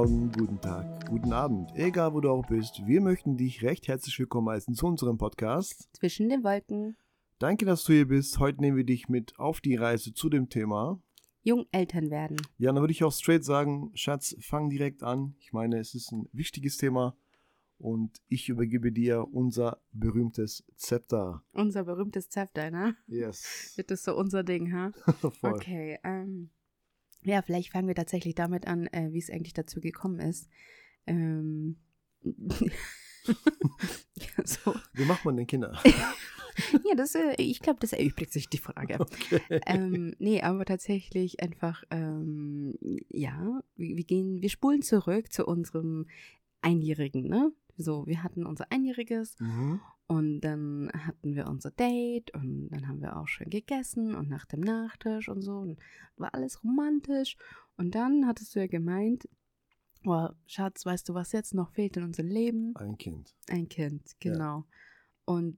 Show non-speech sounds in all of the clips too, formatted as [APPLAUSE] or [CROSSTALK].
Morgen, guten Tag, guten Abend, egal wo du auch bist. Wir möchten dich recht herzlich willkommen heißen zu unserem Podcast Zwischen den Wolken. Danke, dass du hier bist. Heute nehmen wir dich mit auf die Reise zu dem Thema. Jung Eltern werden. Ja, dann würde ich auch straight sagen, Schatz, fang direkt an. Ich meine, es ist ein wichtiges Thema und ich übergebe dir unser berühmtes Zepter. Unser berühmtes Zepter, ne? Yes. Wird das so unser Ding, ha? [LAUGHS] Voll. Okay, ähm, ja, vielleicht fangen wir tatsächlich damit an, äh, wie es eigentlich dazu gekommen ist. Ähm, ja, [LAUGHS] so. Wie macht man denn Kinder? [LAUGHS] ja, das, äh, ich glaube, das erübrigt sich die Frage. Okay. ähm, nee, aber tatsächlich einfach, ähm, ja, wir, wir gehen, wir spulen zurück zu unserem Einjährigen, ne? So, wir hatten unser Einjähriges Mhm. Und dann hatten wir unser Date und dann haben wir auch schön gegessen und nach dem Nachtisch und so und war alles romantisch. Und dann hattest du ja gemeint, oh, Schatz, weißt du, was jetzt noch fehlt in unserem Leben? Ein Kind. Ein Kind, Ja. genau. Und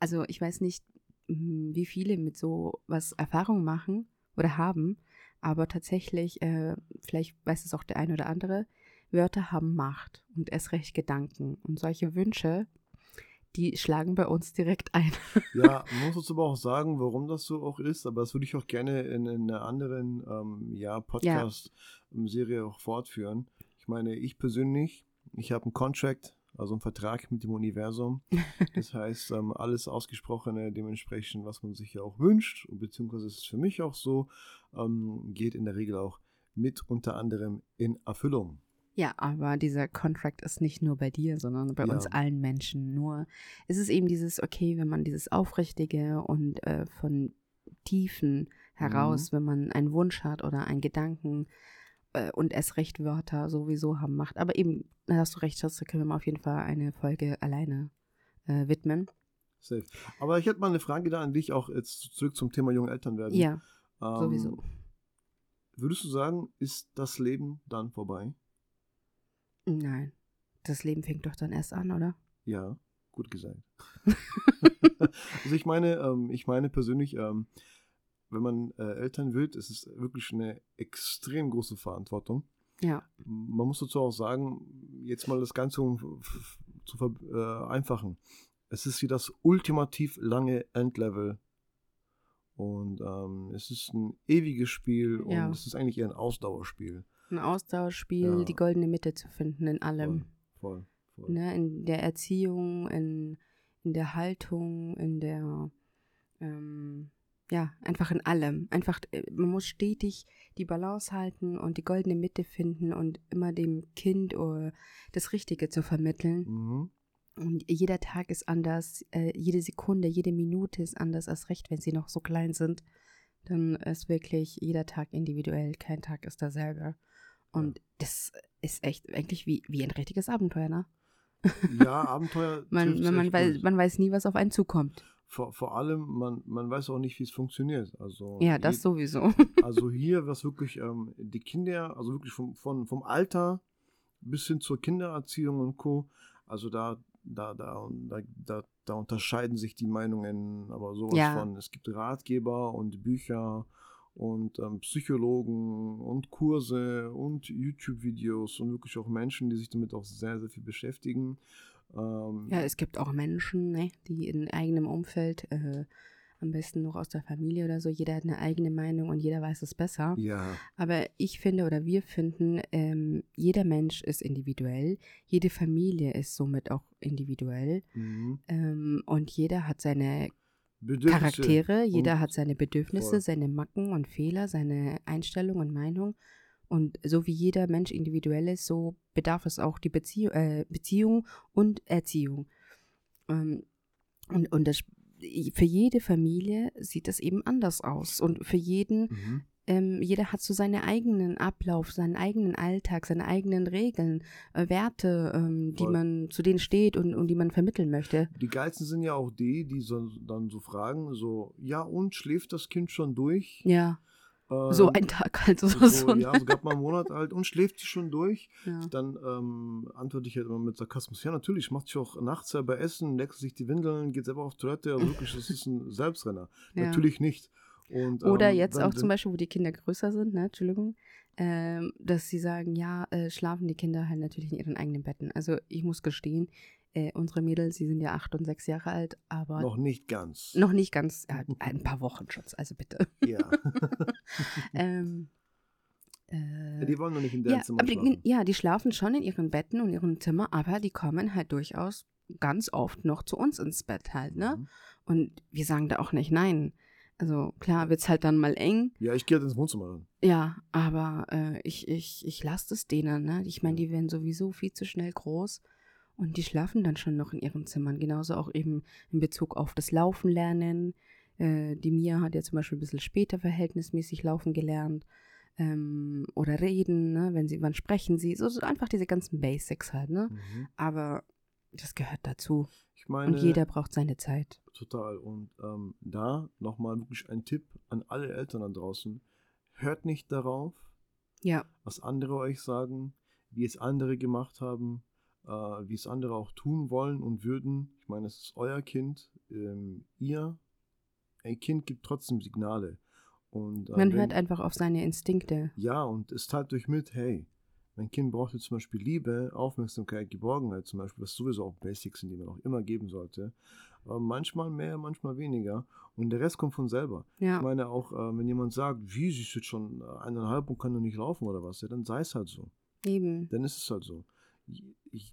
also ich weiß nicht, mm, wie viele mit so was Erfahrung machen oder haben, aber tatsächlich, äh, vielleicht weiß es auch der eine oder andere, Wörter haben Macht und erst recht Gedanken. Und solche Wünsche, die schlagen bei uns direkt ein. [LAUGHS] Ja, man muss uns aber auch sagen, warum das so auch ist, aber das würde ich auch gerne in, in einer anderen ähm, ja, Podcast-Serie auch fortführen. Ich meine, ich persönlich, ich habe einen Contract, also einen Vertrag mit dem Universum. [LAUGHS] Das heißt, ähm, alles Ausgesprochene, dementsprechend, was man sich ja auch wünscht, beziehungsweise ist es für mich auch so, ähm, geht in der Regel auch mit unter anderem in Erfüllung. Ja, aber dieser Contract ist nicht nur bei dir, sondern bei Ja. uns allen Menschen. Nur es ist eben dieses, okay, wenn man dieses Aufrichtige und äh, von Tiefen heraus, wenn man einen Wunsch hat oder einen Gedanken äh, und erst recht Wörter sowieso haben macht. Aber eben, da hast du recht, da können wir mal auf jeden Fall eine Folge alleine äh, widmen. Safe. Aber ich hätte mal eine Frage da an dich, auch jetzt zurück zum Thema junge Eltern werden. Ja, Ähm, sowieso. Würdest du sagen, ist das Leben dann vorbei? Nein. Das Leben fängt doch dann erst an, oder? Ja, gut gesagt. [LAUGHS] also ich meine, ähm, ich meine persönlich, ähm, wenn man äh, Eltern wird, ist es wirklich eine extrem große Verantwortung. Ja. Man muss dazu auch sagen, jetzt mal das Ganze um, zu vereinfachen. Es ist wie das ultimativ lange Endlevel. Und ähm, es ist ein ewiges Spiel Ja. und es ist eigentlich eher ein Ausdauerspiel. Ein Austauschspiel, Ja. die goldene Mitte zu finden in allem. Voll, voll. voll. ne, in der Erziehung, in, in der Haltung, in der, ähm, ja, einfach in allem. Einfach, äh, man muss stetig die Balance halten und die goldene Mitte finden und immer dem Kind äh, das Richtige zu vermitteln. Mhm. Und jeder Tag ist anders, äh, jede Sekunde, jede Minute ist anders, als recht, wenn sie noch so klein sind. Dann ist wirklich jeder Tag individuell, kein Tag ist derselbe. Und das ist echt eigentlich wie, wie ein richtiges Abenteuer, ne? [LAUGHS] Ja, Abenteuer. [LAUGHS] Man, man, weiß, man weiß nie, was auf einen zukommt. vor, vor allem, man, man weiß auch nicht, wie es funktioniert. Also, Ja, das je- sowieso. [LAUGHS] Also hier, was wirklich ähm, die Kinder, also wirklich vom, von, vom Alter bis hin zur Kindererziehung und Co. Also da, da, da, da, da, da unterscheiden sich die Meinungen, aber sowas Ja. von. Es gibt Ratgeber und Bücher und ähm, Psychologen und Kurse und YouTube-Videos und wirklich auch Menschen, die sich damit auch sehr, sehr viel beschäftigen. Ähm, Ja, es gibt auch Menschen, ne, die in eigenem Umfeld, äh, am besten noch aus der Familie oder so, jeder hat eine eigene Meinung und jeder weiß es besser. ja, Aber ich finde oder wir finden, ähm, jeder Mensch ist individuell, jede Familie ist somit auch individuell mhm. ähm, und jeder hat seine Bedürfnisse Charaktere, jeder hat seine Bedürfnisse, voll. seine Macken und Fehler, seine Einstellung und Meinung. Und so wie jeder Mensch individuell ist, so bedarf es auch die Beziehung, äh, Beziehung und Erziehung. Ähm, und und das, für jede Familie sieht das eben anders aus. Und für jeden, Mhm. Ähm, jeder hat so seinen eigenen Ablauf, seinen eigenen Alltag, seine eigenen Regeln, äh, Werte, ähm, die man, zu denen steht und, und die man vermitteln möchte. Die geilsten sind ja auch die, die so, dann so fragen, so, ja und, schläft das Kind schon durch? Ja, Ähm, so ein Tag halt. So, so, so, ja, so gerade [LAUGHS] mal einen Monat alt und schläft sie schon durch? ja. Dann ähm, antworte ich halt immer mit Sarkasmus, ja natürlich, macht sich auch nachts selber Essen, leckt sich die Windeln, geht selber auf Toilette, also wirklich, das ist ein Selbstrenner. [LAUGHS] Ja. Natürlich nicht. Und, Oder ähm, jetzt auch zum Beispiel, wo die Kinder größer sind, ne, Entschuldigung, ähm, dass sie sagen, ja, äh, schlafen die Kinder halt natürlich in ihren eigenen Betten. Also ich muss gestehen, äh, unsere Mädels, sie sind ja acht und sechs Jahre alt, aber Noch nicht ganz. noch nicht ganz, ja, ein paar Wochen schon, also bitte. Ja. [LAUGHS] [LAUGHS] ähm, äh, die wollen noch nicht in deinem ja, Zimmer aber die, schlafen. ja, die schlafen schon in ihren Betten und ihrem Zimmer, aber die kommen halt durchaus ganz oft noch zu uns ins Bett halt, ne? Mhm. Und wir sagen da auch nicht nein. Also klar wird's halt dann mal eng, Ja, ich gehe halt ins Wohnzimmer rein. ja, aber äh, ich, ich, ich lasse es denen, ne? Ich meine, die werden sowieso viel zu schnell groß und die schlafen dann schon noch in ihren Zimmern. Genauso auch eben in Bezug auf das Laufen lernen. Äh, die Mia hat ja zum Beispiel ein bisschen später verhältnismäßig laufen gelernt. Ähm, oder reden, ne? Wenn sie, wann sprechen sie? So, so einfach diese ganzen Basics halt, ne? Mhm. Aber das gehört dazu. Ich meine, Und jeder braucht seine Zeit. total. Und ähm, da nochmal wirklich ein Tipp an alle Eltern da draußen. Hört nicht darauf, Ja, was andere euch sagen, wie es andere gemacht haben, äh, wie es andere auch tun wollen und würden. Ich meine, es ist euer Kind. Ähm, ihr, ein Kind gibt trotzdem Signale. Und, äh, man wenn- hört einfach auf seine Instinkte. Ja, und es teilt euch mit, hey, mein Kind braucht jetzt zum Beispiel Liebe, Aufmerksamkeit, Geborgenheit zum Beispiel, was sowieso auch Basics sind, die man auch immer geben sollte. Aber manchmal mehr, manchmal weniger. Und der Rest kommt von selber. Ja, Ich meine auch, äh, wenn jemand sagt, wie, sie ist jetzt schon äh, eineinhalb und kann noch nicht laufen oder was, ja, dann sei es halt so. eben. Dann ist es halt so.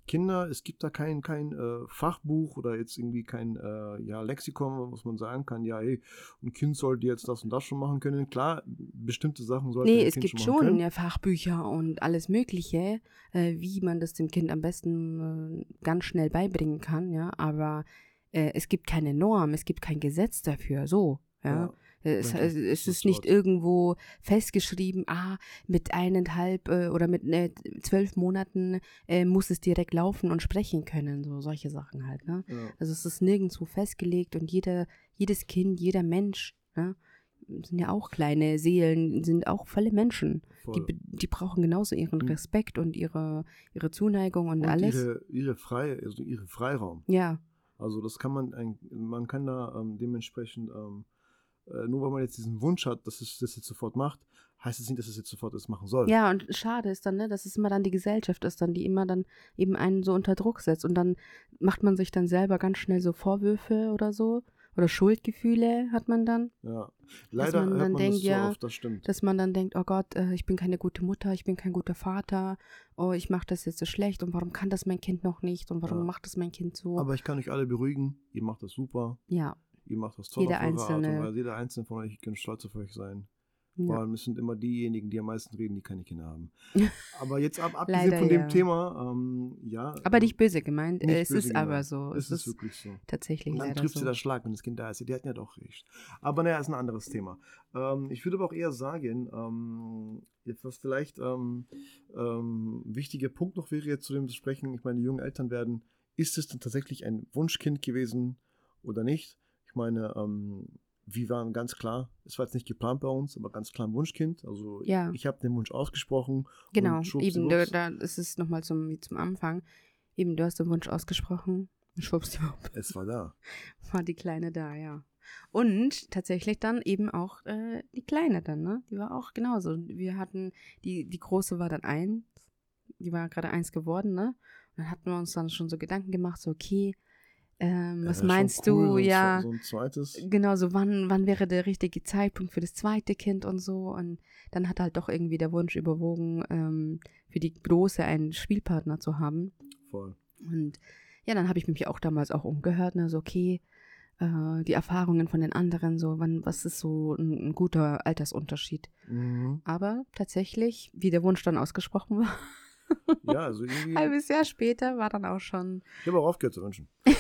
Kinder, es gibt da kein, kein äh, Fachbuch oder jetzt irgendwie kein äh, ja, Lexikon, was man sagen kann, ja, hey, ein Kind sollte jetzt das und das schon machen können. Klar, bestimmte Sachen sollte Nee, es Kind gibt schon schon ja, Fachbücher und alles Mögliche, äh, wie man das dem Kind am besten äh, ganz schnell beibringen kann, ja. Aber äh, es gibt keine Norm, es gibt kein Gesetz dafür, so, ja. Ja, Es, danke, es, es ist nicht irgendwo festgeschrieben, ah, mit eineinhalb äh, oder mit äh, zwölf Monaten äh, muss es direkt laufen und sprechen können, so solche Sachen halt, ne? Ja. Also es ist nirgendwo festgelegt und jeder, jedes Kind, jeder Mensch, ne, sind ja auch kleine Seelen, sind auch volle Menschen. Die, Voll. be- die brauchen genauso ihren Mhm. Respekt und ihre, ihre Zuneigung und, und alles. Ihre, ihre, Frei, also ihre Freiraum. ja, Also das kann man, man kann da ähm, dementsprechend, ähm, äh, nur weil man jetzt diesen Wunsch hat, dass es das jetzt sofort macht, heißt es nicht, dass es jetzt sofort das machen soll. ja, und schade ist dann, ne, dass es immer dann die Gesellschaft ist, dann, die immer dann eben einen so unter Druck setzt und dann macht man sich dann selber ganz schnell so Vorwürfe oder so oder Schuldgefühle hat man dann. Ja. Leider man hört dann man denkt, das so ja, oft, das stimmt. dass man dann denkt, oh Gott, äh, ich bin keine gute Mutter, ich bin kein guter Vater, oh, ich mache das jetzt so schlecht und warum kann das mein Kind noch nicht und warum Ja. macht das mein Kind so? Aber ich kann euch alle beruhigen, ihr macht das super, ja, ihr macht das toll Jeder eure Art Einzelne. und Weise. Jeder einzelne von euch, ich kann stolz auf euch sein. Vor ja. allem, es sind immer diejenigen, die am meisten reden, die keine Kinder haben. [LAUGHS] Aber jetzt ab, abgesehen Leider, von dem ja. Thema, ähm, ja. Aber ähm, nicht böse gemeint, nicht es böse ist aber gemeint. so. Es Es ist wirklich so. tatsächlich Und dann trifft sie so. der Schlag, wenn das Kind da ist. Die hatten ja doch recht. Aber naja, ist ein anderes Thema. Ähm, ich würde aber auch eher sagen, ähm, jetzt was vielleicht ähm, ähm, wichtiger Punkt noch wäre jetzt zu dem zu sprechen, ich meine, die jungen Eltern werden, ist es denn tatsächlich ein Wunschkind gewesen oder nicht? Ich meine, ähm, wir waren ganz klar, es war jetzt nicht geplant bei uns, aber ganz klar ein Wunschkind. Also Ja. ich habe den Wunsch ausgesprochen. Genau, und eben, da, da ist es nochmal zum, zum Anfang. Eben, du hast den Wunsch ausgesprochen. Schwuppsdiwupp, Es war da. [LAUGHS] war die Kleine da, ja. Und tatsächlich dann eben auch äh, die Kleine dann, ne? Die war auch genauso. Wir hatten, die, die Große war dann eins, die war gerade eins geworden, ne? Und dann hatten wir uns dann schon so Gedanken gemacht, so, okay, ähm, was Ja, meinst cool, du, ja. So ein zweites. Genau, so wann, wann wäre der richtige Zeitpunkt für das zweite Kind und so. Und dann hat halt doch irgendwie der Wunsch überwogen, ähm, für die Große einen Spielpartner zu haben. Voll. Und ja, dann habe ich mich auch damals auch umgehört, ne, so okay, äh, die Erfahrungen von den anderen, so wann, was ist so ein, ein guter Altersunterschied. Mhm. Aber tatsächlich, wie der Wunsch dann ausgesprochen [LAUGHS] war, Ja, also irgendwie. ein halbes Jahr später war dann auch schon. Ich habe auch aufgehört zu wünschen. ja. [LAUGHS]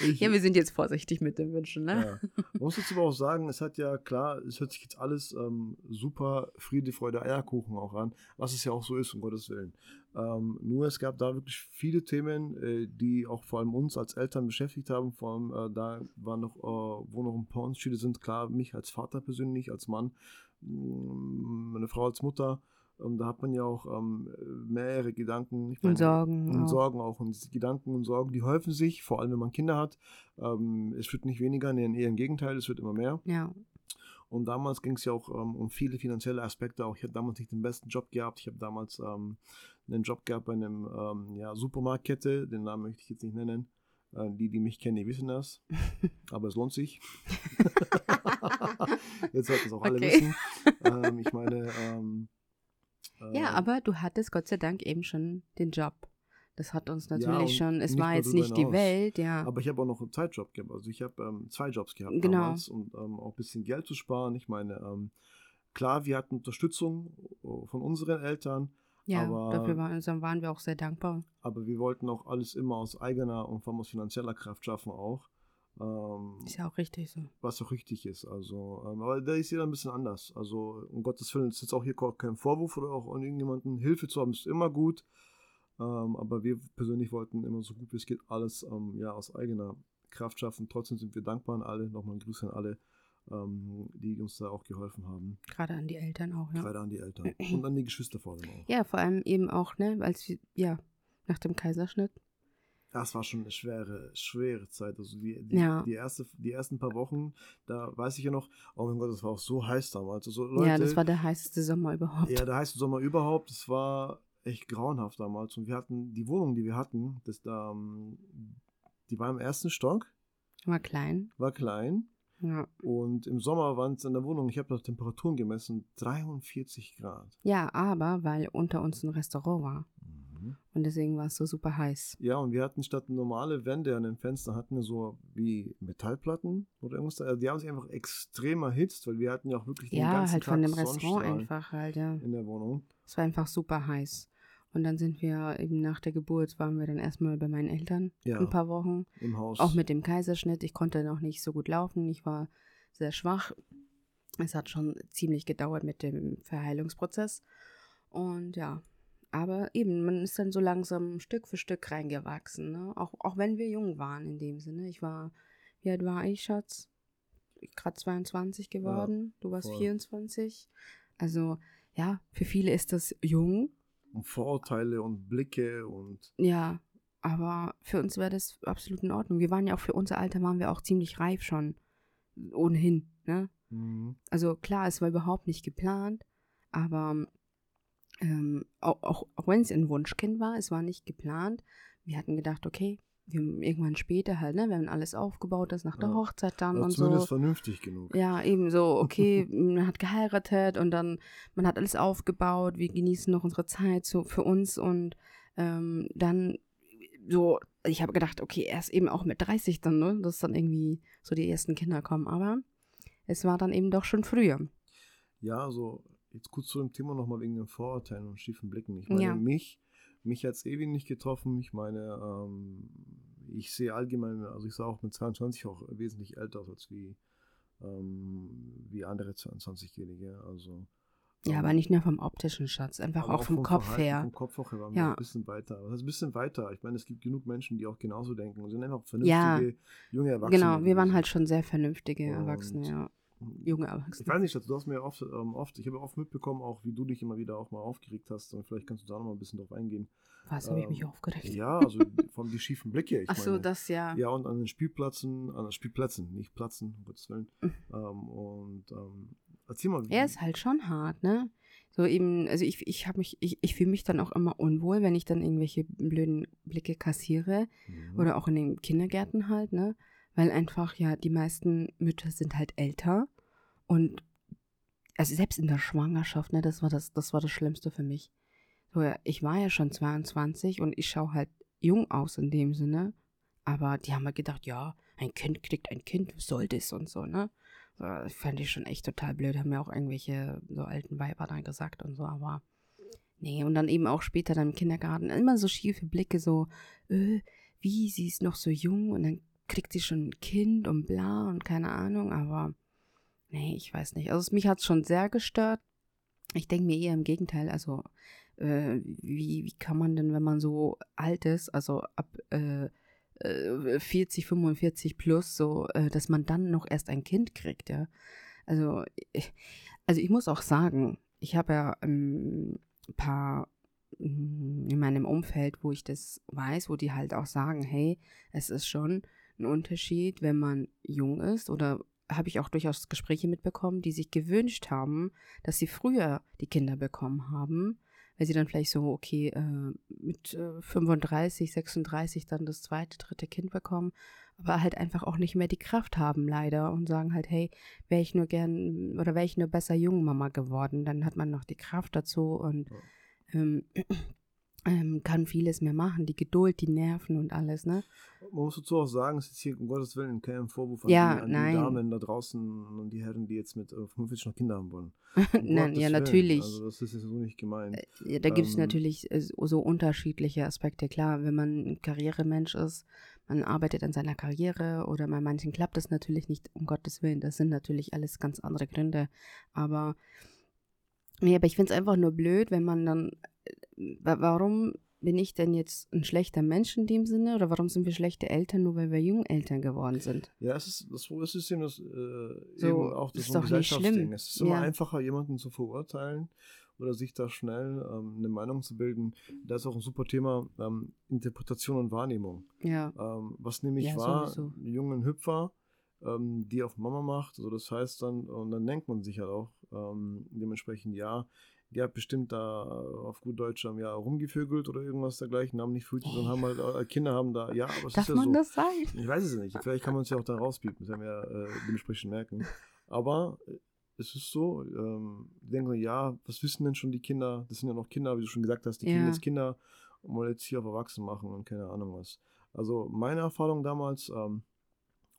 Ich, ja, wir sind jetzt vorsichtig mit den Wünschen, ne? Ja. Man muss jetzt aber auch sagen, es hat ja klar, es hört sich jetzt alles ähm, super Friede, Freude, Eierkuchen auch an, was es ja auch so ist, um Gottes Willen. Ähm, nur es gab da wirklich viele Themen, äh, die auch vor allem uns als Eltern beschäftigt haben. Vor allem äh, da waren noch, äh, wo noch ein paar Unterschiede sind, klar, mich als Vater persönlich, als Mann, mh, meine Frau als Mutter. Ähm, da hat man ja auch ähm, mehrere Gedanken. Ich Und Sorgen Und auch. Sorgen auch. Und diese Gedanken und Sorgen, die häufen sich, vor allem wenn man Kinder hat. Ähm, es wird nicht weniger, nee, eher im Gegenteil, es wird immer mehr. Ja. Und damals ging es ja auch ähm, um viele finanzielle Aspekte. Auch ich habe damals nicht den besten Job gehabt. Ich habe damals ähm, einen Job gehabt bei einem ähm, ja, Supermarktkette. Den Namen möchte ich jetzt nicht nennen. Äh, die, die mich kennen, die wissen das. [LAUGHS] Aber es lohnt sich. [LAUGHS] jetzt sollten es auch alle Okay. wissen. [LAUGHS] Ähm, ich meine, ähm, Ja, äh, aber du hattest Gott sei Dank eben schon den Job. Das hat uns Ja, natürlich und schon, es war jetzt nicht die. Welt, ja. Aber ich habe auch noch einen Zeitjob gehabt. Also ich habe ähm, zwei Jobs gehabt Genau. damals und ähm, auch ein bisschen Geld zu sparen. Ich meine, ähm, klar, wir hatten Unterstützung äh, von unseren Eltern, ja, aber- dafür waren, also waren wir auch sehr dankbar. aber wir wollten auch alles immer aus eigener und vor allem aus finanzieller Kraft schaffen auch. Ähm, Ist ja auch richtig so. was auch richtig ist. Also, ähm, aber da ist jeder ein bisschen anders. Also, um Gottes Willen ist jetzt auch hier kein Vorwurf oder auch an irgendjemanden. Hilfe zu haben ist immer gut. Ähm, aber wir persönlich wollten immer so gut wie es geht alles ähm, ja, aus eigener Kraft schaffen. Trotzdem sind wir dankbar an alle. Nochmal ein Grüß an alle, ähm, die uns da auch geholfen haben. Gerade an die Eltern auch, ja. Gerade an die Eltern und an die Geschwister vor allem auch. Ja, vor allem eben auch, ne, als wir, ja, nach dem Kaiserschnitt. Das war schon eine schwere, schwere Zeit. Also die, die, Ja. die, erste, die ersten paar Wochen, da weiß ich ja noch, oh mein Gott, das war auch so heiß damals. Also, Leute, ja, das war der heißeste Sommer überhaupt. Ja, der heiße Sommer überhaupt. Es war echt grauenhaft damals. Und wir hatten die Wohnung, die wir hatten, das da, ähm, die war im ersten Stock, War klein. war klein. Ja. Und im Sommer waren es in der Wohnung, ich habe da Temperaturen gemessen, 43 Grad. ja, aber weil unter uns ein Restaurant war. Und deswegen war es so super heiß. Ja, und wir hatten statt normale Wände an den Fenstern, hatten wir so wie Metallplatten oder irgendwas. Also die haben sich einfach extrem erhitzt, weil wir hatten ja auch wirklich den Ja, ganzen halt Tag von dem Restaurant einfach halt, ja. in der Wohnung. Es war einfach super heiß. Und dann sind wir eben nach der Geburt, waren wir dann erstmal bei meinen Eltern Ja. ein paar Wochen. Im Haus. Auch mit dem Kaiserschnitt. Ich konnte noch nicht so gut laufen. Ich war sehr schwach. Es hat schon ziemlich gedauert mit dem Verheilungsprozess. Und ja, aber eben, man ist dann so langsam Stück für Stück reingewachsen. Ne? Auch, auch wenn wir jung waren in dem Sinne. Ich war, wie alt war ich, Schatz? Gerade 22 geworden. du warst voll. 24. Also ja, für viele ist das jung. und Vorurteile und Blicke und Ja, aber für uns wäre das absolut in Ordnung. Wir waren ja auch für unser Alter waren wir auch ziemlich reif schon. Ohnehin, ne? mhm. Also klar, es war überhaupt nicht geplant, aber ähm, auch, auch, auch wenn es ein Wunschkind war, es war nicht geplant. Wir hatten gedacht, okay, wir irgendwann später halt, ne, wir haben alles aufgebaut, das nach der Ja. Hochzeit dann und zumindest so. vernünftig genug. Ja, eben so, okay, [LAUGHS] man hat geheiratet und dann, man hat alles aufgebaut, wir genießen noch unsere Zeit so für uns und ähm, dann so, ich habe gedacht, okay, erst eben auch mit 30 dann, ne, dass dann irgendwie so die ersten Kinder kommen, aber es war dann eben doch schon früher. Ja, also jetzt kurz zu dem Thema nochmal wegen den Vorurteilen und schiefen Blicken. Ich meine, Ja. mich, mich hat es ewig nicht getroffen. Ich meine, ähm, ich sehe allgemein, also ich sah auch mit 22 auch wesentlich älter aus als wie, ähm, wie andere 22-Jährige. Also, Ja, ähm, aber nicht nur vom optischen Schatz, einfach auch vom, Kopf Verhalten, her. Vom Kopf auch her waren Ja. wir ein bisschen weiter. Was heißt ein bisschen weiter? Ich meine, es gibt genug Menschen, die auch genauso denken und sind einfach Ja. vernünftige, junge Erwachsene. Genau, wir waren halt schon sehr vernünftige Und- Erwachsene, ja. Junge Ich Erwachsene. weiß nicht, du hast mir oft, ähm, oft, ich habe oft mitbekommen, auch wie du dich immer wieder auch mal aufgeregt hast und vielleicht kannst du da noch mal ein bisschen drauf eingehen. Was habe ich mich ähm, aufgeregt? Ja, also [LAUGHS] von die schiefen Blicke. Ich Ach so, meine, das ja. Ja, und an den Spielplätzen, an den Spielplätzen, nicht Platzen, um Gottes Willen. Mhm. Ähm, und ähm, erzähl mal, wie. Er ist halt schon hart, ne? So eben, also ich, ich habe mich, ich, ich fühle mich dann auch immer unwohl, wenn ich dann irgendwelche blöden Blicke kassiere Mhm. oder auch in den Kindergärten halt, ne? Weil einfach ja die meisten Mütter sind halt älter und also selbst in der Schwangerschaft, ne, das war das, das war das Schlimmste für mich. So, ja, ich war ja schon 22 und ich schaue halt jung aus in dem Sinne, aber die haben halt gedacht, ja, ein Kind kriegt ein Kind, soll das und so, ne? So, fand ich schon echt total blöd, haben mir auch irgendwelche so alten Weiber dann gesagt und so, aber nee, und dann eben auch später dann im Kindergarten immer so schiefe Blicke, so, äh, wie, sie ist noch so jung und dann kriegt sie schon ein Kind und bla und keine Ahnung, aber nee, ich weiß nicht. Also mich hat es schon sehr gestört. Ich denke mir eher im Gegenteil, also äh, wie, wie kann man denn, wenn man so alt ist, also ab äh, äh, 40, 45 plus, so, äh, dass man dann noch erst ein Kind kriegt, ja. Also ich, also ich muss auch sagen, ich habe ja ähm, ein paar mm, in meinem Umfeld, wo ich das weiß, wo die halt auch sagen, hey, es ist schon ein Unterschied, wenn man jung ist oder habe ich auch durchaus Gespräche mitbekommen, die sich gewünscht haben, dass sie früher die Kinder bekommen haben, weil sie dann vielleicht so, okay, äh, mit äh, 35, 36 dann das zweite, dritte Kind bekommen, aber halt einfach auch nicht mehr die Kraft haben, leider, und sagen halt, hey, wäre ich nur gern oder wäre ich nur besser Jungmama geworden, dann hat man noch die Kraft dazu und ja. ähm, ähm, kann vieles mehr machen, die Geduld, die Nerven und alles, ne? Man muss dazu auch sagen, es ist hier um Gottes Willen kein Vorwurf an, ja, die, an nein. die Damen da draußen und die Herren, die jetzt mit 45 äh, noch Kinder haben wollen. [LAUGHS] Um nein, ja, natürlich. Also das ist so nicht gemeint. Äh, ja, da gibt es ähm, natürlich äh, so unterschiedliche Aspekte. Klar, wenn man ein Karrieremensch ist, man arbeitet an seiner Karriere oder bei manchen klappt das natürlich nicht, um Gottes Willen. Das sind natürlich alles ganz andere Gründe. Aber, nee, aber ich finde es einfach nur blöd, wenn man dann warum bin ich denn jetzt ein schlechter Mensch in dem Sinne oder warum sind wir schlechte Eltern, nur weil wir Jungeltern geworden sind? Ja, es ist, das, das ist eben, das, äh, so, eben auch das ist so ein Gesellschaftsding. Es ist immer ja. einfacher, jemanden zu verurteilen oder sich da schnell ähm, eine Meinung zu bilden. Da ist auch ein super Thema ähm, Interpretation und Wahrnehmung. Ja. Ähm, was nämlich ja, war, sowieso. einen jungen Hüpfer, ähm, die auf Mama macht, also das heißt dann, und dann denkt man sich halt auch ähm, dementsprechend, ja, die hat bestimmt da auf gut Deutsch am Jahr rumgevögelt oder irgendwas dergleichen, haben nicht Frühchen, sondern haben halt äh, Kinder haben da, ja, aber es Darf ist ja man so. das sagen? Ich weiß es nicht. Vielleicht kann man es ja auch da rauspiepen, das werden wir äh, dementsprechend merken. Aber äh, es ist so, ähm, die denken, ja, was wissen denn schon die Kinder? Das sind ja noch Kinder, wie du schon gesagt hast, die ja. Kinder jetzt Kinder und wollen jetzt hier auf Erwachsenen machen und keine Ahnung was. Also meine Erfahrung damals, ähm,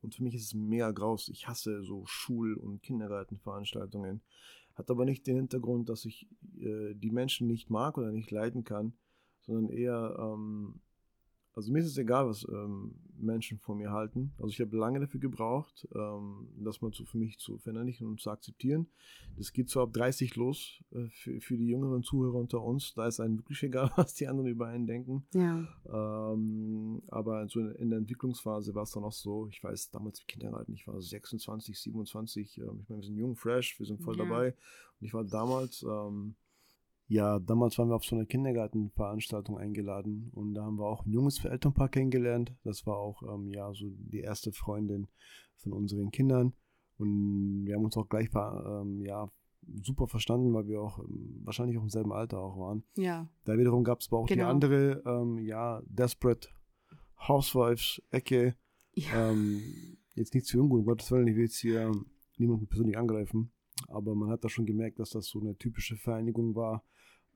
und für mich ist es mega graus, ich hasse so Schul- und Kindergartenveranstaltungen. Hat aber nicht den Hintergrund, dass ich äh, die Menschen nicht mag oder nicht leiden kann, sondern eher, ähm, also mir ist es egal, was ähm, Menschen von mir halten. Also ich habe lange dafür gebraucht, ähm, das mal zu, für mich zu verinnerlichen und zu akzeptieren. Das geht so ab 30 los äh, für, für die jüngeren Zuhörer unter uns. Da ist einem wirklich [LAUGHS] egal, was die anderen über einen denken. Ja. Ähm, aber so in, in, der Entwicklungsphase war es dann auch so, ich weiß, damals Kindergarten, ich war 26, 27, äh, ich meine, wir sind jung, fresh, wir sind voll ja. dabei. Und ich war damals ähm, ja, damals waren wir auf so einer Kindergartenveranstaltung eingeladen und da haben wir auch ein junges Elternpaar kennengelernt. Das war auch, ähm, ja, so die erste Freundin von unseren Kindern. Und wir haben uns auch gleich, ähm, ja, super verstanden, weil wir auch ähm, wahrscheinlich auch im selben Alter auch waren. Ja. Da wiederum gab es aber auch genau. die andere, ähm, ja, Desperate Housewives-Ecke. Ja. Ähm, jetzt nichts für ungut, um Gottes Willen, ich will jetzt hier niemanden persönlich angreifen. Aber man hat da schon gemerkt, dass das so eine typische Vereinigung war,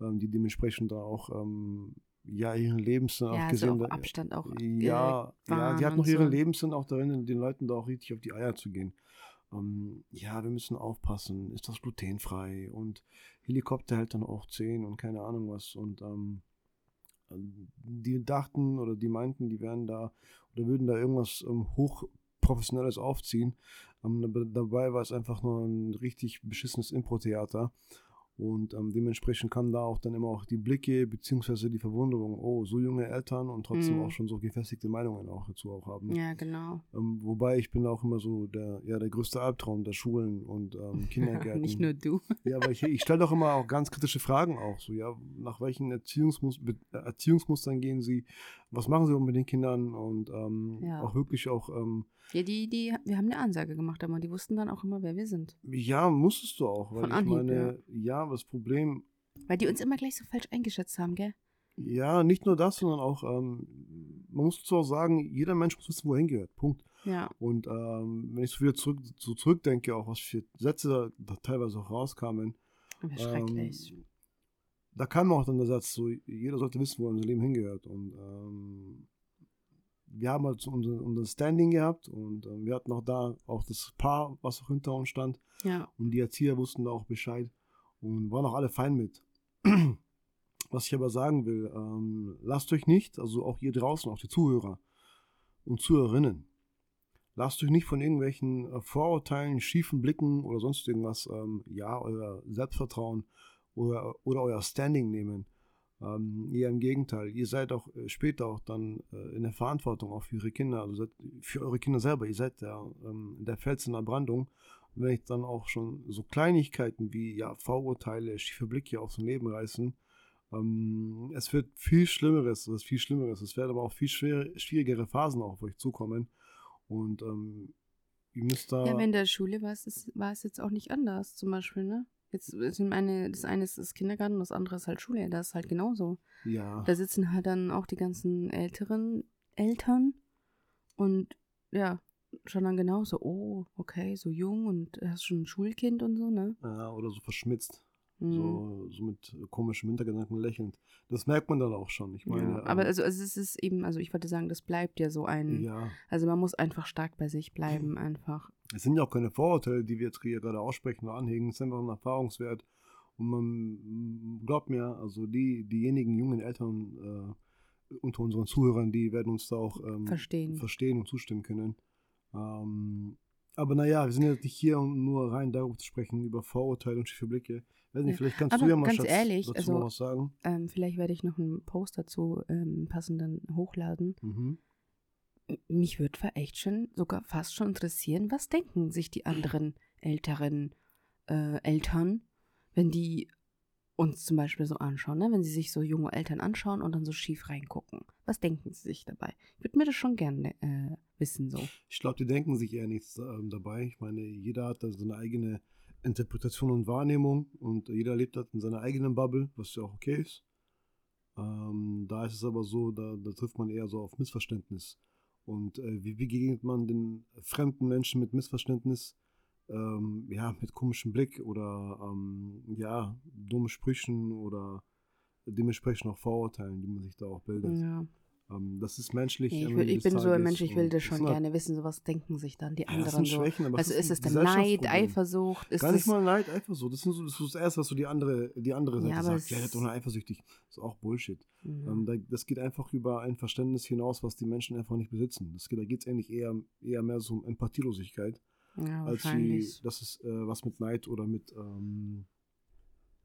ähm, die dementsprechend da auch ähm, ja ihren Lebenssinn ja, auch gesehen also auch Abstand auch ja ja die hat noch ihren so. Lebenssinn auch darin den Leuten da auch richtig auf die Eier zu gehen. Ähm, ja wir müssen aufpassen. Ist das glutenfrei? Und Helikopter hält dann auch 10 und keine Ahnung was. Und ähm, die dachten oder die meinten die wären da oder würden da irgendwas ähm, hochprofessionelles aufziehen. Ähm, dabei war es einfach nur ein richtig beschissenes Impro-Theater und ähm, dementsprechend kamen da auch dann immer auch die Blicke beziehungsweise die Verwunderung, oh, so junge Eltern und trotzdem mhm. auch schon so gefestigte Meinungen auch dazu auch haben. Ja, genau. Ähm, wobei ich bin auch immer so der, ja, der größte Albtraum der Schulen und ähm, [LAUGHS] Kindergärten. Nicht nur du. [LAUGHS] ja, aber ich, ich stelle doch immer auch ganz kritische Fragen auch so, ja, nach welchen Erziehungsmus Erziehungsmustern gehen sie, was machen sie mit den Kindern und ähm, ja. auch wirklich auch ähm, ja, die, die, wir haben eine Ansage gemacht, aber die wussten dann auch immer, wer wir sind. Ja, musstest du auch, weil Von ich Anhieb, meine, ja. ja, das Problem. Weil die uns immer gleich so falsch eingeschätzt haben, gell? Ja, nicht nur das, sondern auch, ähm, man muss auch sagen, jeder Mensch muss wissen, wo er hingehört. Punkt. Ja. Und ähm, wenn ich so wieder zurück, so zurückdenke, auch was für Sätze da, da teilweise auch rauskamen. Schrecklich. Ähm, da kam auch dann der Satz, so, jeder sollte wissen, wo er in seinem Leben hingehört. Und ähm, wir haben halt unser, unser Standing gehabt und äh, wir hatten auch da auch das Paar, was auch hinter uns stand. Ja. Und die Erzieher wussten da auch Bescheid und waren auch alle fein mit. was ich aber sagen will, ähm, lasst euch nicht, also auch ihr draußen, auch die Zuhörer und Zuhörerinnen, lasst euch nicht von irgendwelchen äh, Vorurteilen, schiefen Blicken oder sonst irgendwas, ähm, ja, euer Selbstvertrauen oder, oder euer Standing nehmen. Ähm, eher im Gegenteil, ihr seid auch äh, später auch dann äh, in der Verantwortung auch für ihre Kinder, also für eure Kinder selber. Ihr seid der, ähm, der Fels in der Brandung. Und wenn ich dann auch schon so Kleinigkeiten wie ja, Vorurteile, schiefe Blicke aufs Leben reißen, ähm, es wird viel Schlimmeres, es viel Schlimmeres. Es werden aber auch viel schwer, schwierigere Phasen auch auf euch zukommen. Und ähm, ihr müsst da. Ja, in der Schule war es, war es jetzt auch nicht anders, zum Beispiel, ne? Jetzt sind meine, das eine ist das Kindergarten, das andere ist halt Schule, das ist halt genauso. ja. Da sitzen halt dann auch die ganzen älteren Eltern und ja, schon dann genauso, oh, okay, so jung und hast schon ein Schulkind und so, ne? ja, oder so verschmitzt. Mhm. So, so mit komischem Hintergedanken lächelnd. Das merkt man dann auch schon. Ich meine, ja, aber ähm, also, also es ist eben, also ich wollte sagen, das bleibt ja so ein, ja, also man muss einfach stark bei sich bleiben, [CLEARS THROAT] einfach. Es sind ja auch keine Vorurteile, die wir jetzt hier gerade aussprechen oder anhängen. Es ist einfach ein Erfahrungswert. Und man glaubt mir, also die, diejenigen jungen Eltern äh, unter unseren Zuhörern, die werden uns da auch ähm, Verstehen. verstehen und zustimmen können. Ähm, aber naja, wir sind jetzt nicht hier, um nur rein darüber zu sprechen, über Vorurteile und schiefe Blicke. Weiß nicht, Ja, vielleicht kannst aber du ja mal ganz Schatz, ehrlich, dazu also- noch was sagen. Ähm, vielleicht werde ich noch einen Post dazu ähm, passenden hochladen. Mhm. Mich würde echt schon, sogar fast schon interessieren, was denken sich die anderen älteren äh, Eltern, wenn die uns zum Beispiel so anschauen, ne? wenn sie sich so junge Eltern anschauen und dann so schief reingucken. Was denken sie sich dabei? Ich würde mir das schon gerne äh, wissen, so. Ich glaube, die denken sich eher nichts ähm, dabei. Ich meine, jeder hat da seine eigene Interpretation und Wahrnehmung und jeder lebt halt in seiner eigenen Bubble, was ja auch okay ist. Ähm, da ist es aber so, da, da trifft man eher so auf Missverständnis. Und äh, wie begegnet man den fremden Menschen mit Missverständnis? Ähm, ja, mit komischem Blick oder ähm, ja, dummen Sprüchen oder dementsprechend auch Vorurteilen, die man sich da auch bildet. Ja. Ähm, das ist menschlich. Ich, will, ich bin so ein Mensch, ich will und das schon gerne wissen, so was denken sich dann die Ja, anderen so. Schwächen, Also ist es dann Neid. Eifersucht? Ist Gar nicht mal Neid, Eifersucht. Das, sind so, das ist das Erste, was so die andere, die andere Seite Ja, sagt. Ja, der ist doch nur eifersüchtig. Das ist auch Bullshit. Mhm. Ähm, da, das geht einfach über ein Verständnis hinaus, was die Menschen einfach nicht besitzen. Das geht, da geht es eigentlich eher, eher mehr so um Empathielosigkeit, ja, als wie, dass es äh, was mit Neid oder mit ähm,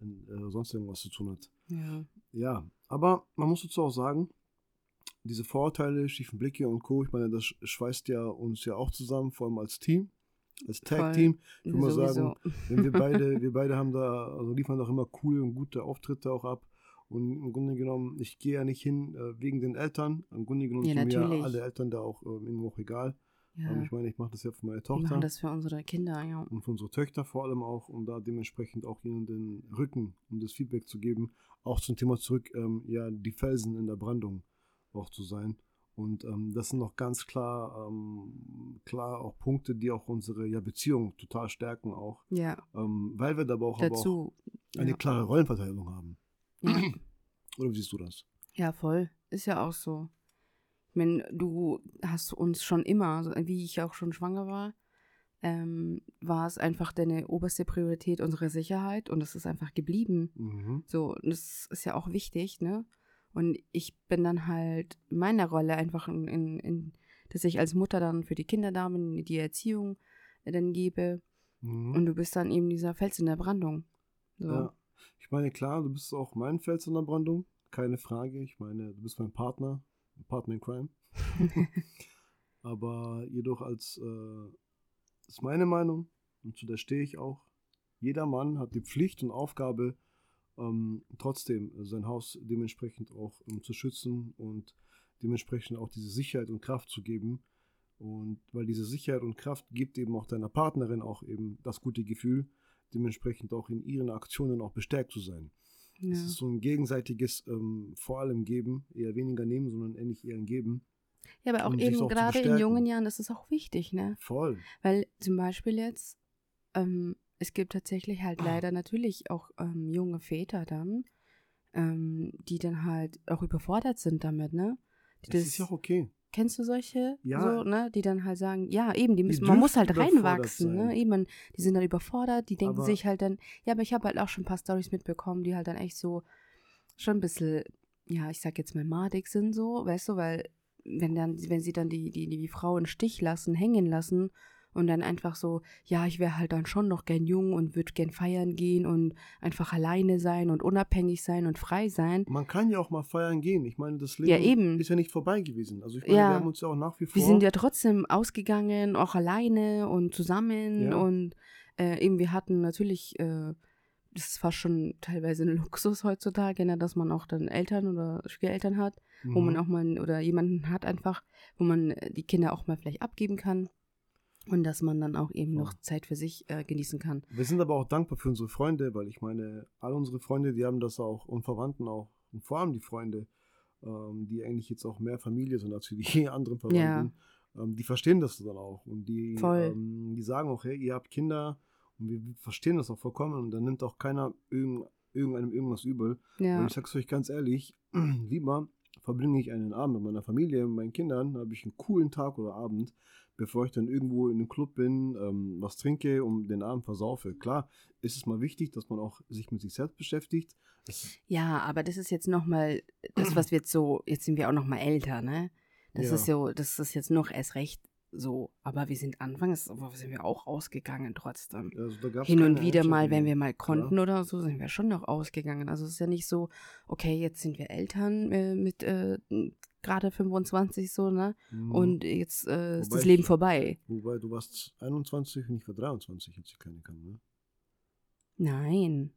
äh, sonst irgendwas zu tun hat. Ja. Ja, aber man muss dazu auch sagen, diese Vorurteile, schiefen Blicke und Co., ich meine, das schweißt ja uns ja auch zusammen, vor allem als Team, als Tag-Team. Ich würde mal sagen, wenn wir beide, [LAUGHS] wir beide haben da, also liefern doch immer coole und gute Auftritte auch ab. Und im Grunde genommen, ich gehe ja nicht hin äh, wegen den Eltern. Im Grunde genommen Ja, sind mir ja alle Eltern da auch ähm, irgendwo auch egal. ja. Ähm, ich meine, ich mache das ja für meine Wir Tochter machen das für unsere Kinder, ja. und für unsere Töchter vor allem auch, um da dementsprechend auch ihnen den Rücken, um das Feedback zu geben. Auch zum Thema zurück, ähm, ja, die Felsen in der Brandung auch zu sein. Und ähm, das sind noch ganz klar, ähm, klar auch Punkte, die auch unsere ja, Beziehung total stärken auch. Ja, Ähm, weil wir dabei auch, aber auch dazu. eine ja. klare Rollenverteilung haben. Ja. [CLEARS THROAT] Oder wie siehst du das? ja, voll. Ist ja auch so. Ich meine, du hast uns schon immer, wie ich auch schon schwanger war, ähm, war es einfach deine oberste Priorität unsere Sicherheit und das ist einfach geblieben. Mhm. So, und das ist ja auch wichtig, ne? Und ich bin dann halt in meiner Rolle einfach in, in, in dass ich als Mutter dann für die Kinder da bin, die Erziehung äh, dann gebe. Mhm. Und du bist dann eben dieser Fels in der Brandung. So. Ja. Ich meine, klar, du bist auch mein Fels in der Brandung, keine Frage. Ich meine, du bist mein Partner, Partner in Crime. [LAUGHS] Aber jedoch als, äh, ist meine Meinung, und zu der stehe ich auch, jeder Mann hat die Pflicht und Aufgabe, ähm, trotzdem sein Haus dementsprechend auch ähm, zu schützen und dementsprechend auch diese Sicherheit und Kraft zu geben. Und weil diese Sicherheit und Kraft gibt eben auch deiner Partnerin auch eben das gute Gefühl, dementsprechend auch in ihren Aktionen auch bestärkt zu sein. ja. Es ist so ein gegenseitiges, ähm, vor allem Geben, eher weniger nehmen, sondern ähnlich eher ein Geben. ja, aber auch um eben auch gerade in jungen Jahren, das ist auch wichtig, ne? Voll. Weil zum Beispiel jetzt, ähm, es gibt tatsächlich halt leider natürlich auch ähm, junge Väter dann, ähm, die dann halt auch überfordert sind damit, ne? Die Das, ist ja auch okay. Kennst du solche? Ja. So, ne? Die dann halt sagen, ja, eben, die müssen, Die man muss halt reinwachsen, sein. ne? Eben, die sind dann überfordert, die denken Aber- sich halt dann, ja, aber ich habe halt auch schon ein paar Stories mitbekommen, die halt dann echt so schon ein bisschen, ja, ich sag jetzt mal madig sind so, weißt du, weil wenn dann, wenn sie dann die, die, die Frau im Stich lassen, hängen lassen und dann einfach so, ja, ich wäre halt dann schon noch gern jung und würde gern feiern gehen und einfach alleine sein und unabhängig sein und frei sein. Man kann ja auch mal feiern gehen. Ich meine, das Leben Ja, eben. ist ja nicht vorbei gewesen. Also ich meine, Ja. wir haben uns ja auch nach wie vor. Wir sind ja trotzdem ausgegangen, auch alleine und zusammen Ja. und äh, eben wir hatten natürlich, äh, das ist fast schon teilweise ein [LAUGHS] Luxus heutzutage, ne, dass man auch dann Eltern oder Schwiegereltern hat, wo Mhm. man auch mal oder jemanden hat einfach, wo man äh, die Kinder auch mal vielleicht abgeben kann. Und dass man dann auch eben noch Zeit für sich äh, genießen kann. Wir sind aber auch dankbar für unsere Freunde, weil ich meine, all unsere Freunde, die haben das auch und Verwandten auch. Und vor allem die Freunde, ähm, die eigentlich jetzt auch mehr Familie sind als die [LAUGHS] anderen Verwandten. Ja. Ähm, die verstehen das dann auch. Und die, ähm, die sagen auch, hey, ihr habt Kinder und wir verstehen das auch vollkommen. Und dann nimmt auch keiner irgend, irgendeinem irgendwas übel. Ja. Und ich sag's euch ganz ehrlich, [CLEARS THROAT] lieber verbringe ich einen Abend mit meiner Familie, mit meinen Kindern, habe ich einen coolen Tag oder Abend, bevor ich dann irgendwo in einem Club bin, ähm, was trinke und den Abend versaufe. Klar, ist es mal wichtig, dass man auch sich mit sich selbst beschäftigt. Das ja, aber das ist jetzt nochmal das, was wir jetzt so, jetzt sind wir auch nochmal älter, ne? Das ja. ist so, das ist jetzt noch erst recht so, aber wir sind anfangs, sind wir auch ausgegangen trotzdem. Also Hin und wieder mal, wenn wir mal konnten ja. oder so, sind wir schon noch ausgegangen. Also es ist ja nicht so, okay, jetzt sind wir Eltern äh, mit äh, gerade 25 so, ne? Mhm. Und jetzt äh, ist das Leben ich, vorbei. Wobei du warst 21 und ich war 23, als ich keine kann, ne? Nein.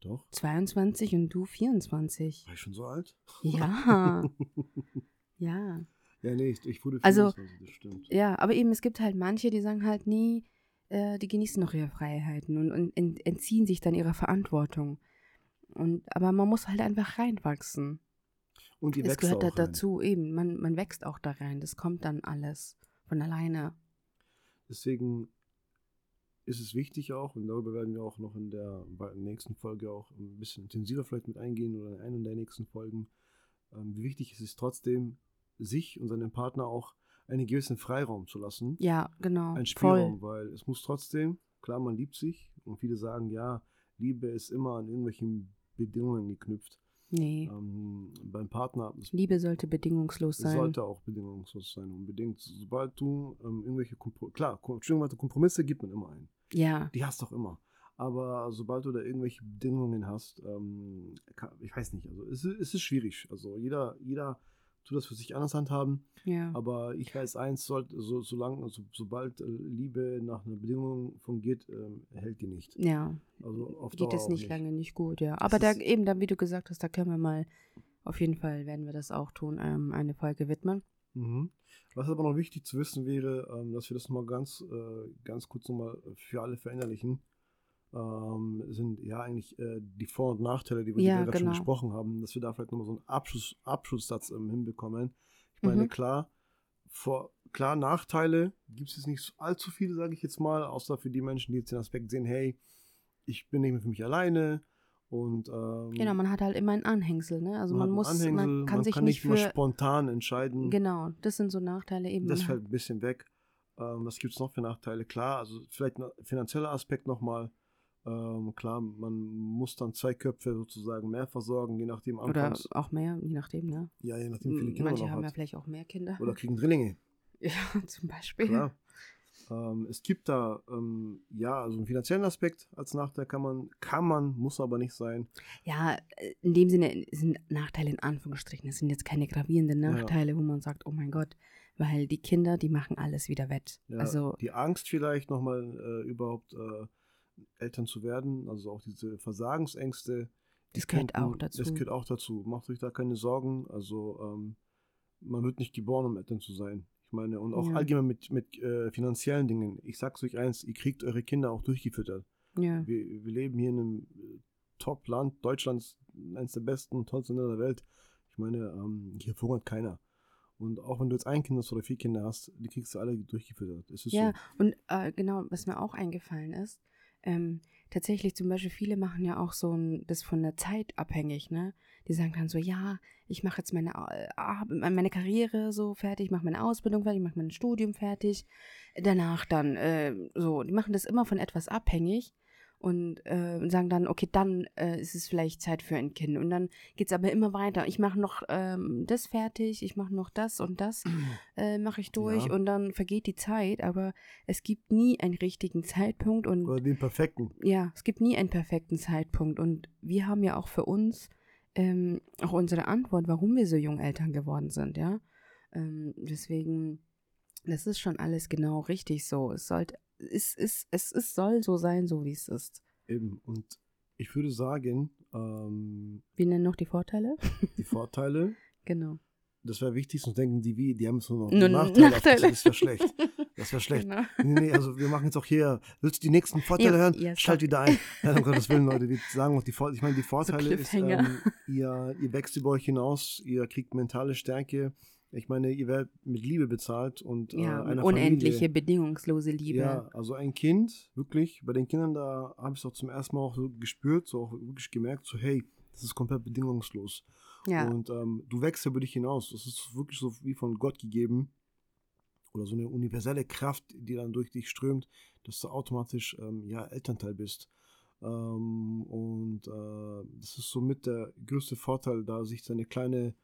Doch. 22 und du 24. War ich schon so alt? Ja. [LAUGHS] ja. Ja, nee, ich, ich wurde 24, also, das stimmt. Ja, aber eben, es gibt halt manche, die sagen halt, nee, äh, die genießen noch ihre Freiheiten und, und entziehen sich dann ihrer Verantwortung. Und, aber man muss halt einfach reinwachsen. Und die es gehört da dazu, eben, man, man wächst auch da rein. Das kommt dann alles von alleine. Deswegen ist es wichtig auch, und darüber werden wir auch noch in der nächsten Folge auch ein bisschen intensiver vielleicht mit eingehen oder in einer der nächsten Folgen, ähm, wie wichtig ist es trotzdem, sich und seinem Partner auch einen gewissen Freiraum zu lassen. Ja, genau. Ein Spielraum, Voll. weil es muss trotzdem, klar, man liebt sich und viele sagen, ja, Liebe ist immer an irgendwelchen Bedingungen geknüpft. Nee. Ähm, beim Partner. Liebe sollte bedingungslos sein. Sollte auch bedingungslos sein, unbedingt. Sobald du ähm, irgendwelche Kompro klar, Kompromisse gibt man immer ein. Ja. Die hast du auch immer. Aber sobald du da irgendwelche Bedingungen hast, ähm, ich weiß nicht, also es, es ist schwierig. Also jeder, jeder tut das für sich anders handhaben. Ja. Aber ich weiß eins, sollte, so, solange, so, sobald äh, Liebe nach einer Bedingung fungiert, ähm, hält die nicht. Ja. Also auf Geht es nicht, nicht, lange nicht gut, ja. Aber da eben, dann, wie du gesagt hast, da können wir mal, auf jeden Fall werden wir das auch tun, ähm, eine Folge widmen. Mhm. Was aber noch wichtig zu wissen wäre, ähm, dass wir das mal ganz, äh, ganz kurz nochmal für alle verinnerlichen ähm, sind ja eigentlich äh, die Vor- und Nachteile, die wir ja, gerade genau. schon gesprochen haben, dass wir da vielleicht nochmal so einen Abschluss, Abschlusssatz ähm, hinbekommen. Ich meine, mhm. klar, vor, klar, Nachteile gibt es jetzt nicht allzu viele, sage ich jetzt mal, außer für die Menschen, die jetzt den Aspekt sehen, hey, ich bin nicht mehr für mich alleine. Und, ähm, genau, man hat halt immer ein Anhängsel, ne? Also man, man muss, Anhängsel, man kann man sich kann nicht, nicht für, spontan entscheiden. Genau, das sind so Nachteile eben. Das fällt ein bisschen weg. Ähm, was gibt es noch für Nachteile? Klar, also vielleicht ein finanzieller Aspekt nochmal. Ähm, klar, man muss dann zwei Köpfe sozusagen mehr versorgen, je nachdem anfangs. Oder auch mehr, je nachdem, ne? Ja, je nachdem, wie viele Kinder Manche man haben hat. ja vielleicht auch mehr Kinder. Oder kriegen Drillinge. [LAUGHS] Ja, zum Beispiel. Klar. Ähm, es gibt da, ähm, ja, also einen finanziellen Aspekt als Nachteil kann man, kann man, muss aber nicht sein. Ja, in dem Sinne sind Nachteile in Anführungsstrichen. Es sind jetzt keine gravierenden Nachteile, ja. wo man sagt, oh mein Gott, weil die Kinder, die machen alles wieder wett. Ja, also die Angst vielleicht nochmal äh, überhaupt äh, Eltern zu werden, also auch diese Versagensängste. Das gehört auch dazu. Das gehört auch dazu. Macht euch da keine Sorgen. Also ähm, man wird nicht geboren, um Eltern zu sein. Ich meine, und auch ja. allgemein mit, mit äh, finanziellen Dingen. Ich sag's euch eins, ihr kriegt eure Kinder auch durchgefüttert. Ja. Wir, wir leben hier in einem äh, Top-Land. Deutschland ist eines der besten, tollsten Länder der Welt. Ich meine, ähm, hier verhungert keiner. Und auch wenn du jetzt ein Kind hast oder vier Kinder hast, die kriegst du alle durchgefüttert. ja, so. und äh, genau, was mir auch eingefallen ist, ähm, tatsächlich zum Beispiel viele machen ja auch so ein, das von der Zeit abhängig, ne? Die sagen dann so, ja, ich mache jetzt meine, äh, meine Karriere so fertig, mache meine Ausbildung fertig, mache mein Studium fertig. Danach dann äh, so, die machen das immer von etwas abhängig und äh, sagen dann, okay, dann äh, ist es vielleicht Zeit für ein Kind. Und dann geht es aber immer weiter. Ich mache noch ähm, das fertig, ich mache noch das und das, [CLEARS THROAT] äh, mache ich durch ja. und dann vergeht die Zeit, aber es gibt nie einen richtigen Zeitpunkt. Und, Oder den perfekten. Ja, es gibt nie einen perfekten Zeitpunkt. Und wir haben ja auch für uns ähm, auch unsere Antwort, warum wir so jung Eltern geworden sind, ja. Ähm, deswegen, das ist schon alles genau richtig so. Es sollte es, ist, es, es soll so sein, so wie es ist. Eben. Und ich würde sagen, ähm, wir nennen noch die Vorteile. Die Vorteile. [LAUGHS] genau. das wäre wichtig, sonst denken die, wie, die haben so noch Nur Nachteile. Nachteile. Das wäre schlecht. Das wäre schlecht. Genau. Nee, nee, also wir machen jetzt auch hier, willst du die nächsten Vorteile Ja, hören? ja, Schalt wieder ein. Nein, um Gottes Willen, Leute, wir sagen auch die Vorteile. Ich meine, die Vorteile ist, Cliffhanger. ähm, ihr, ihr wächst über euch hinaus, ihr kriegt mentale Stärke. Ich meine, ihr werdet mit Liebe bezahlt und äh, Ja, einer unendliche, Familie. bedingungslose Liebe. Ja, also ein Kind, wirklich, bei den Kindern, da habe ich es auch zum ersten Mal auch so gespürt, so auch wirklich gemerkt, so hey, das ist komplett bedingungslos. Ja. Und ähm, du wächst über dich hinaus. Das ist wirklich so wie von Gott gegeben. Oder so eine universelle Kraft, die dann durch dich strömt, dass du automatisch ähm, ja, Elternteil bist. Ähm, und äh, das ist somit der größte Vorteil, da sich seine kleine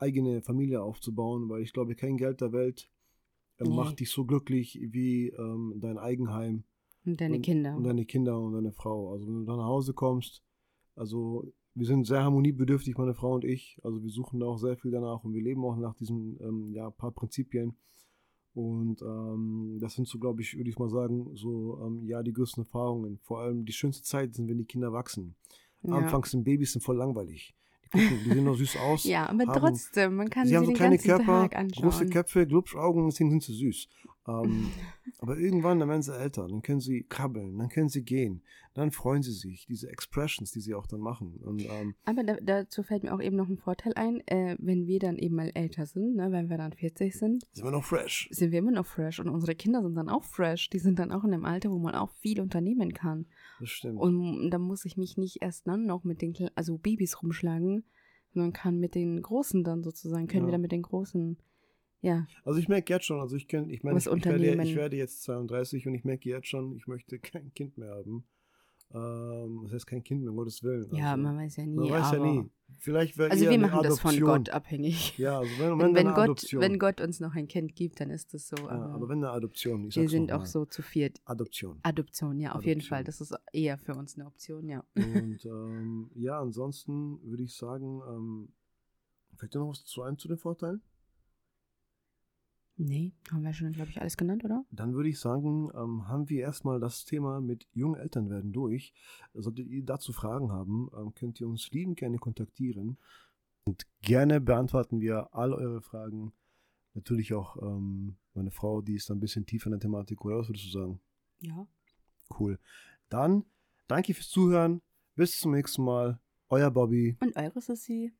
eigene Familie aufzubauen, weil ich glaube, kein Geld der Welt äh, Nee. macht dich so glücklich wie ähm, dein Eigenheim Und deine und, Kinder. Und deine Kinder und deine Frau. Also wenn du dann nach Hause kommst, also wir sind sehr harmoniebedürftig, meine Frau und ich. Also wir suchen da auch sehr viel danach und wir leben auch nach diesen ähm, ja, paar Prinzipien. Und ähm, das sind so, glaube ich, würde ich mal sagen, so ähm, ja die größten Erfahrungen. Vor allem die schönste Zeit sind, wenn die Kinder wachsen. ja. Anfangs sind Babys sind voll langweilig. Die, gucken, die sehen noch süß aus. ja, aber haben- trotzdem, man kann Sie sie, haben so den kleine ganzen Körper, Tag anschauen. große Köpfe, Glubschaugen, deswegen sind sie süß. Ähm, aber irgendwann, dann werden sie älter, dann können sie krabbeln, dann können sie gehen, dann freuen sie sich, diese Expressions, die sie auch dann machen. Und ähm, Aber da, dazu fällt mir auch eben noch ein Vorteil ein, äh, wenn wir dann eben mal älter sind, ne, wenn wir dann 40 sind, sind wir noch fresh. sind wir immer noch fresh und unsere Kinder sind dann auch fresh. Die sind dann auch in einem Alter, wo man auch viel unternehmen kann. Das stimmt. Und da muss ich mich nicht erst dann noch mit den also Babys rumschlagen, sondern kann mit den Großen dann sozusagen, können Ja. wir dann mit den Großen, ja, also ich merke jetzt schon, also ich kann, ich meine, ich, ich, werde, ich werde jetzt 32 und ich merke jetzt schon, ich möchte kein Kind mehr haben. Ähm, das heißt kein Kind mehr, um Gottes Willen. ja, also, man weiß ja nie. man weiß ja nie. Vielleicht wäre Also wir machen das von. Gott abhängig. Ja, also wenn, [LAUGHS] wenn, Wenn, Gott, Adoption. wenn Gott uns noch ein Kind gibt, dann ist das so. ja, aber wenn eine Adoption, ich wir sind auch so zu viert. Adoption. Adoption, ja, auf jeden Adoption. Fall. Das ist eher für uns eine Option, ja. Und [LAUGHS] ähm, ja, ansonsten würde ich sagen, ähm, dir noch was zu ein zu den Vorteilen? Nee, haben wir schon, glaube ich, alles genannt, oder? Dann würde ich sagen, ähm, haben wir erstmal das Thema mit jungen Eltern werden durch. Solltet ihr dazu Fragen haben, ähm, könnt ihr uns liebend gerne kontaktieren. Und gerne beantworten wir all eure Fragen. Natürlich auch ähm, meine Frau, die ist ein bisschen tiefer in der Thematik. Oder was würdest du sagen? Ja. Cool. Dann danke fürs Zuhören. Bis zum nächsten Mal. Euer Bobby. Und eure Sissi.